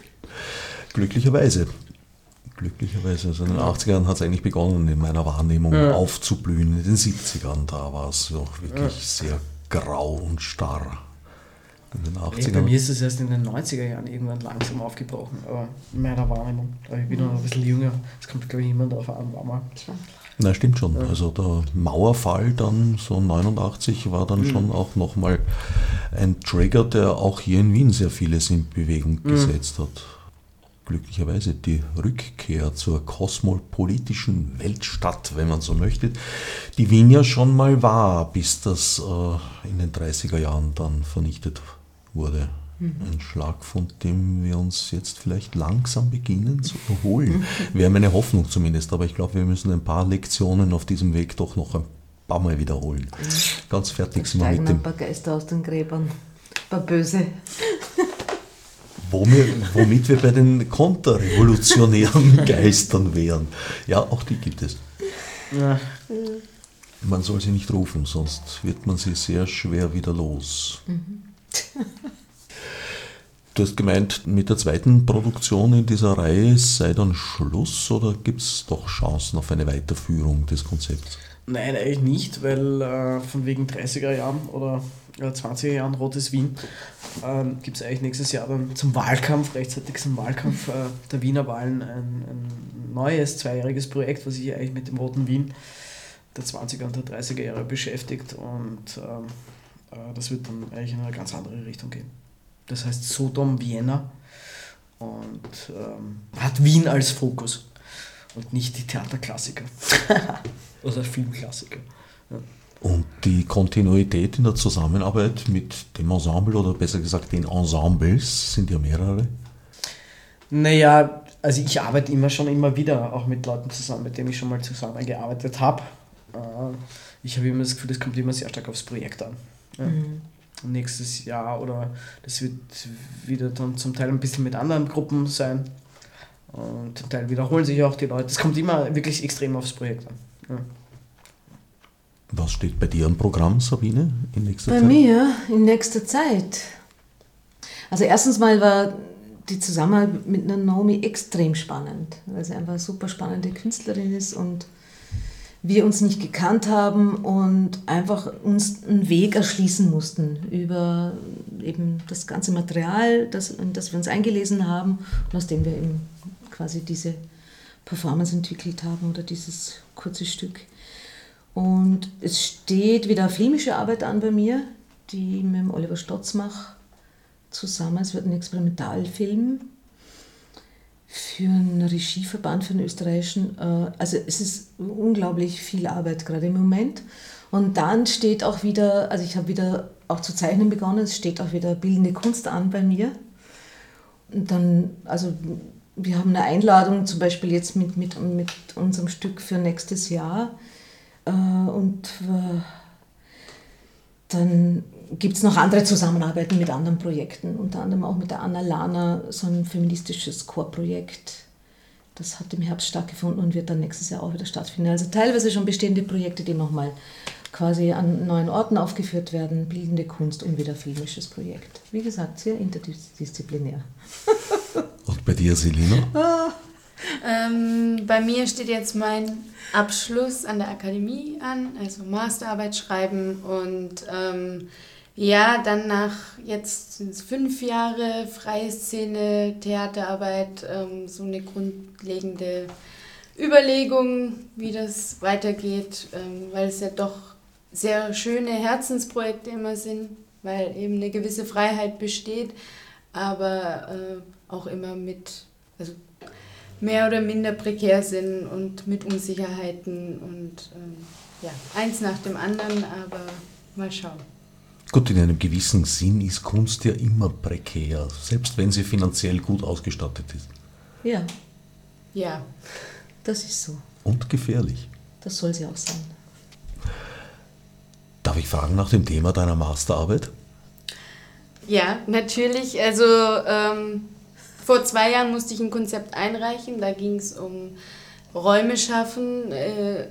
Glücklicherweise glücklicherweise. Also in den 80ern hat es eigentlich begonnen, in meiner Wahrnehmung ja. aufzublühen. In den 70ern, da war es noch wirklich ja. sehr grau und starr. In den 80ern. bei mir ist es erst in den 90er Jahren irgendwann langsam aufgebrochen, aber in meiner Wahrnehmung. Ich bin noch ein bisschen jünger. Es kommt, glaube ich, immer darauf an, wann man. Na, stimmt schon. Ja. Also der Mauerfall dann, so 89, war dann mhm. schon auch nochmal ein Trigger, der auch hier in Wien sehr vieles in Bewegung mhm. gesetzt hat glücklicherweise die Rückkehr zur kosmopolitischen Weltstadt, wenn man so möchte, die Wien ja schon mal war, bis das äh, in den 30er Jahren dann vernichtet wurde. Mhm. Ein Schlag, von dem wir uns jetzt vielleicht langsam beginnen zu erholen. Wäre meine Hoffnung zumindest, aber ich glaube, wir müssen ein paar Lektionen auf diesem Weg doch noch ein paar Mal wiederholen. Ganz fertig sind wir mit dem. ein paar Geister aus den Gräbern, ein paar Böse. Womit, wir bei den konterrevolutionären Geistern wären. Ja, auch die gibt es. Ja. Man soll sie nicht rufen, sonst wird man sie sehr schwer wieder los. Mhm. Du hast gemeint, mit der zweiten Produktion in dieser Reihe sei dann Schluss oder gibt es doch Chancen auf eine Weiterführung des Konzepts? Nein, eigentlich nicht, weil äh, von wegen 30er Jahren oder äh, 20er Jahren Rotes Wien ähm, gibt es eigentlich nächstes Jahr dann zum Wahlkampf, rechtzeitig zum Wahlkampf äh, der Wiener Wahlen ein, ein neues zweijähriges Projekt, was sich eigentlich mit dem Roten Wien der 20er und der 30er Jahre beschäftigt und ähm, äh, das wird dann eigentlich in eine ganz andere Richtung gehen. Das heißt Sodom Vienna und ähm, hat Wien als Fokus und nicht die Theaterklassiker oder Filmklassiker. Ja. Und die Kontinuität in der Zusammenarbeit mit dem Ensemble oder besser gesagt den Ensembles sind ja mehrere? Naja, also ich arbeite immer schon immer wieder auch mit Leuten zusammen, mit denen ich schon mal zusammengearbeitet habe. Äh, ich habe immer das Gefühl, das kommt immer sehr stark aufs Projekt an. Ja. Mhm nächstes Jahr oder das wird wieder dann zum Teil ein bisschen mit anderen Gruppen sein. Und zum Teil wiederholen sich auch die Leute. Es kommt immer wirklich extrem aufs Projekt an. Ja. Was steht bei dir im Programm, Sabine, in nächster bei Zeit? Bei mir in nächster Zeit. Also erstens mal war die Zusammenarbeit mit Naomi extrem spannend, weil sie einfach eine super spannende Künstlerin ist und wir uns nicht gekannt haben und einfach uns einen Weg erschließen mussten über eben das ganze Material, das, in das wir uns eingelesen haben und aus dem wir eben quasi diese Performance entwickelt haben oder dieses kurze Stück. Und es steht wieder filmische Arbeit an bei mir, die ich mit dem Oliver Stotz mache zusammen. Es wird ein Experimentalfilm für einen Regieverband, für einen österreichischen. Äh, also es ist unglaublich viel Arbeit gerade im Moment. Und dann steht auch wieder, also ich habe wieder auch zu zeichnen begonnen, es steht auch wieder bildende Kunst an bei mir. Und dann, also wir haben eine Einladung zum Beispiel jetzt mit, mit, mit unserem Stück für nächstes Jahr. Äh, und dann gibt es noch andere Zusammenarbeiten mit anderen Projekten, unter anderem auch mit der Anna Lana, so ein feministisches Chorprojekt. Das hat im Herbst stattgefunden und wird dann nächstes Jahr auch wieder stattfinden. Also teilweise schon bestehende Projekte, die nochmal quasi an neuen Orten aufgeführt werden, bildende Kunst und wieder filmisches Projekt. Wie gesagt, sehr interdisziplinär. bei dir, Selina? Ah. Ähm, bei mir steht jetzt mein Abschluss an der Akademie an, also Masterarbeit schreiben und ähm, ja, dann nach jetzt fünf Jahre freie Szene, Theaterarbeit, ähm, so eine grundlegende Überlegung, wie das weitergeht, ähm, weil es ja doch sehr schöne Herzensprojekte immer sind, weil eben eine gewisse Freiheit besteht, aber äh, auch immer mit, also mehr oder minder prekär sind und mit Unsicherheiten und ähm, ja, eins nach dem anderen, aber mal schauen. Gut, in einem gewissen Sinn ist Kunst ja immer prekär, selbst wenn sie finanziell gut ausgestattet ist. Ja. Ja. Das ist so. Und gefährlich. Das soll sie auch sein. Darf ich fragen nach dem Thema deiner Masterarbeit? Ja, natürlich. Also ähm, vor zwei Jahren musste ich ein Konzept einreichen. Da ging es um Räume schaffen, äh,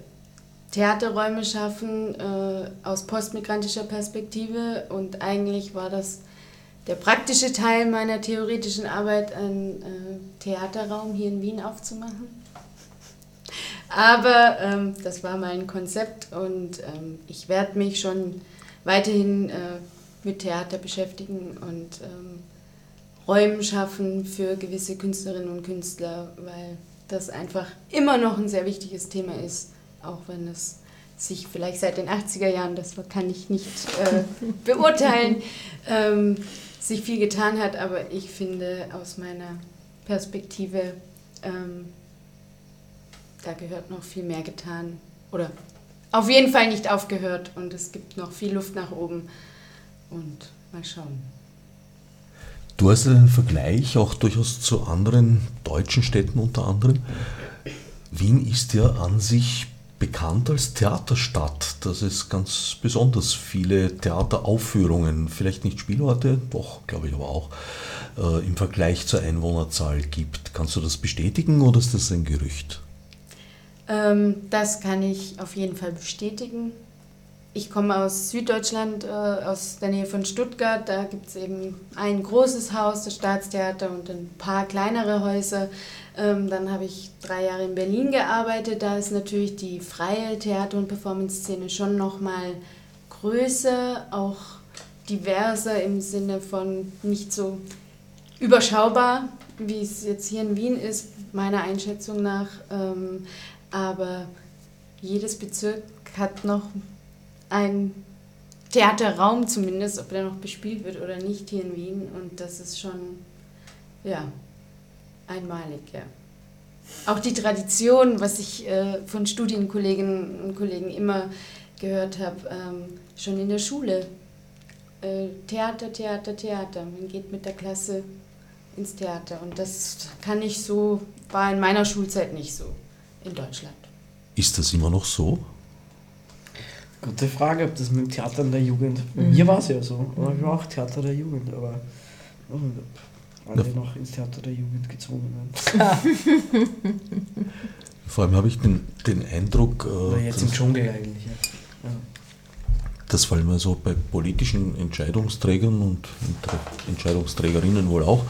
Theaterräume schaffen äh, aus postmigrantischer Perspektive und eigentlich war das der praktische Teil meiner theoretischen Arbeit, einen äh, Theaterraum hier in Wien aufzumachen. Aber ähm, das war mein Konzept und ähm, ich werde mich schon weiterhin äh, mit Theater beschäftigen und ähm, Räumen schaffen für gewisse Künstlerinnen und Künstler, weil das einfach immer noch ein sehr wichtiges Thema ist auch wenn es sich vielleicht seit den 80er Jahren, das kann ich nicht äh, beurteilen, ähm, sich viel getan hat, aber ich finde aus meiner Perspektive, ähm, da gehört noch viel mehr getan oder auf jeden Fall nicht aufgehört. Und es gibt noch viel Luft nach oben. Und mal schauen. Du hast einen Vergleich auch durchaus zu anderen deutschen Städten unter anderem. Wien ist ja an sich bekannt als Theaterstadt, dass es ganz besonders viele Theateraufführungen, vielleicht nicht Spielorte, doch, glaube ich aber auch, äh, im Vergleich zur Einwohnerzahl gibt. Kannst du das bestätigen oder ist das ein Gerücht? Ähm, das kann ich auf jeden Fall bestätigen. Ich komme aus Süddeutschland, äh, aus der Nähe von Stuttgart. Da gibt es eben ein großes Haus, das Staatstheater, und ein paar kleinere Häuser. Ähm, dann habe ich drei Jahre in Berlin gearbeitet. Da ist natürlich die freie Theater- und Performance-Szene schon nochmal größer, auch diverser im Sinne von nicht so überschaubar, wie es jetzt hier in Wien ist, meiner Einschätzung nach. Ähm, aber jedes Bezirk hat noch einen Theaterraum zumindest, ob der noch bespielt wird oder nicht hier in Wien. Und das ist schon, ja, einmalig, ja. Auch die Tradition, was ich äh, von Studienkolleginnen und Kollegen immer gehört habe, ähm, schon in der Schule. Äh, Theater, Theater, Theater. Man geht mit der Klasse ins Theater. Und das kann ich so, war in meiner Schulzeit nicht so in Deutschland. Ist das immer noch so? Gute Frage, ob das mit dem Theater in der Jugend. Bei mhm. mir war es ja so. Ich war auch Theater der Jugend, aber alle ja. noch ins Theater der Jugend gezwungen werden. Vor allem habe ich den, den Eindruck. Äh, jetzt im Dschungel eigentlich. Ja. Das vor allem also bei politischen Entscheidungsträgern und Entscheidungsträgerinnen wohl auch.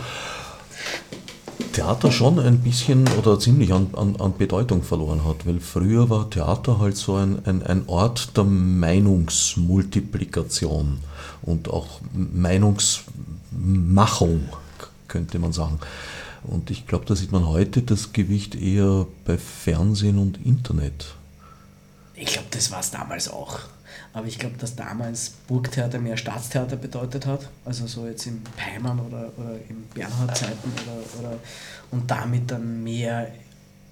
Theater schon ein bisschen oder ziemlich an, an, an, Bedeutung verloren hat, weil früher war Theater halt so ein, ein, ein Ort der Meinungsmultiplikation und auch Meinungsmachung könnte man sagen. Und ich glaube, da sieht man heute das Gewicht eher bei Fernsehen und Internet. Ich glaube, das war es damals auch. Aber ich glaube, dass damals Burgtheater mehr Staatstheater bedeutet hat. Also so jetzt im Peimann oder, oder im Bernhard-Zeiten oder, oder und damit dann mehr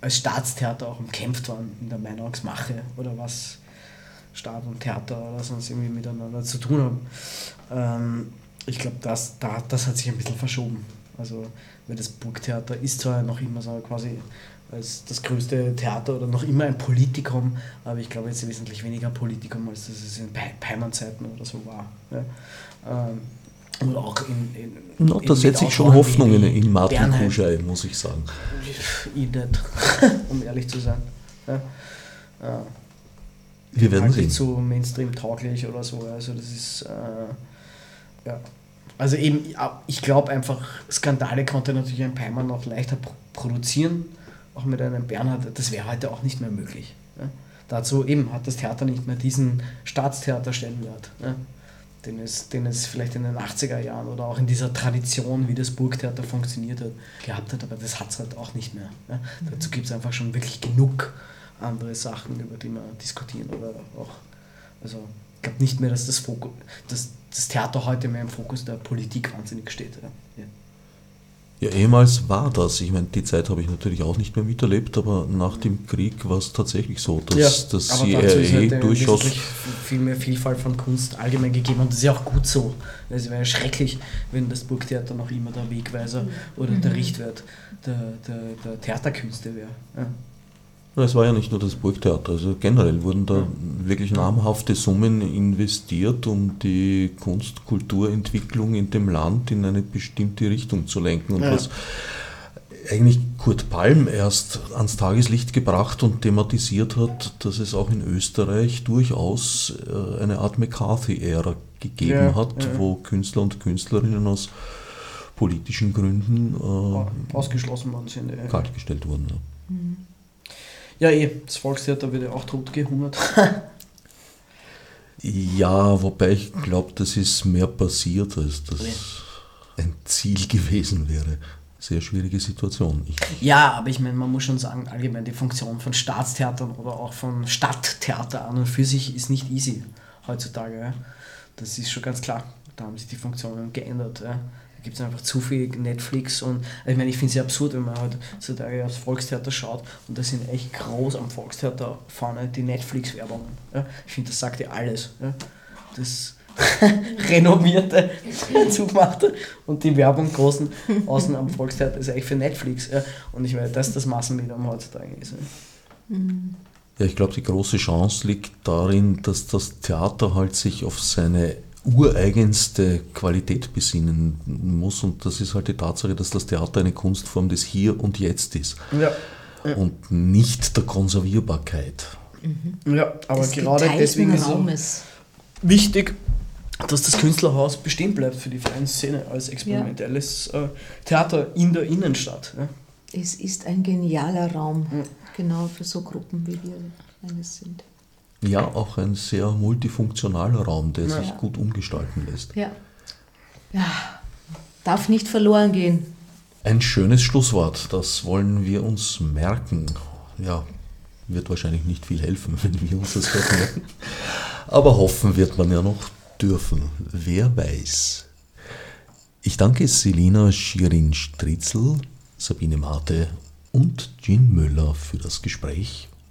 als Staatstheater auch umkämpft waren in der Meinungsmache oder was Staat und Theater oder sonst irgendwie miteinander zu tun haben. Ähm, ich glaube, das, da, das hat sich ein bisschen verschoben. Also, weil das Burgtheater ist zwar noch immer so quasi als das größte Theater oder noch immer ein Politikum, aber ich glaube jetzt wesentlich weniger Politikum, als das es in Peimann-Zeiten oder so war. Ja. Ähm, und auch in. in no, da setze ich schon Hoffnungen in Martin Kuschei, muss ich sagen. Ich nicht, um ehrlich zu sein. Ja. Ja. Wir werden halt sehen. Nicht so Mainstream-tauglich oder so. Also, das ist. Äh, ja. Also, eben, ich glaube einfach, Skandale konnte natürlich ein Peimann noch leichter produzieren auch mit einem Bernhard, das wäre heute auch nicht mehr möglich. Ja. Dazu eben hat das Theater nicht mehr diesen Staatstheaterstellenwert, ja, den, es, den es vielleicht in den 80er Jahren oder auch in dieser Tradition, wie das Burgtheater funktioniert hat, gehabt hat, aber das hat es halt auch nicht mehr. Ja. Mhm. Dazu gibt es einfach schon wirklich genug andere Sachen, über die man diskutieren oder auch, also ich glaube nicht mehr, dass das, Fokus, dass das Theater heute mehr im Fokus der Politik wahnsinnig steht. Ja. Ja, ehemals war das. Ich meine, die Zeit habe ich natürlich auch nicht mehr miterlebt, aber nach dem Krieg war es tatsächlich so, dass ja, das CIA halt durchaus. viel mehr Vielfalt von Kunst allgemein gegeben und das ist ja auch gut so. Es wäre ja schrecklich, wenn das Burgtheater noch immer der Wegweiser oder der mhm. Richtwert der, der, der Theaterkünste wäre. Ja. Es war ja nicht nur das Burgtheater, also generell wurden da wirklich namhafte Summen investiert, um die Kunst-Kulturentwicklung in dem Land in eine bestimmte Richtung zu lenken. Und ja. was eigentlich Kurt Palm erst ans Tageslicht gebracht und thematisiert hat, dass es auch in Österreich durchaus äh, eine Art McCarthy-Ära gegeben ja, hat, ja. wo Künstler und Künstlerinnen aus politischen Gründen äh, ausgeschlossen worden sind. Kaltgestellt wurden. Mhm. Ja, eh, das Volkstheater wird ja auch tot gehungert. ja, wobei ich glaube, das ist mehr passiert, als das nee. ein Ziel gewesen wäre. Sehr schwierige Situation. Ich ja, aber ich meine, man muss schon sagen, allgemein die Funktion von Staatstheatern oder auch von Stadttheater an und für sich ist nicht easy heutzutage. Das ist schon ganz klar. Da haben sich die Funktionen geändert gibt es einfach zu viel Netflix und ich meine, ich finde es ja absurd, wenn man halt heutzutage aufs Volkstheater schaut und da sind echt groß am Volkstheater vorne die Netflix-Werbungen. Ja? Ich finde, das sagt ja alles. Ja? Das renommierte, zugemachte und die Werbung großen außen am Volkstheater ist eigentlich für Netflix. Ja? Und ich meine, dass das Massenmedium heutzutage ist. Ja. Ja, ich glaube, die große Chance liegt darin, dass das Theater halt sich auf seine ureigenste Qualität besinnen muss. Und das ist halt die Tatsache, dass das Theater eine Kunstform des Hier und Jetzt ist. Ja. Und nicht der Konservierbarkeit. Mhm. Ja, aber das gerade deswegen ist es wichtig, dass das Künstlerhaus bestehen bleibt für die freie Szene als experimentelles ja. Äh, Theater in der Innenstadt. Ja. Es ist ein genialer Raum, ja. genau für so Gruppen wie wir eines sind. Ja, auch ein sehr multifunktionaler Raum, der ja. sich gut umgestalten lässt. Ja. ja, darf nicht verloren gehen. Ein schönes Schlusswort, das wollen wir uns merken. Ja, wird wahrscheinlich nicht viel helfen, wenn wir uns das merken. Aber hoffen wird man ja noch dürfen. Wer weiß. Ich danke Selina Schirin-Stritzel, Sabine Mate und Jean Müller für das Gespräch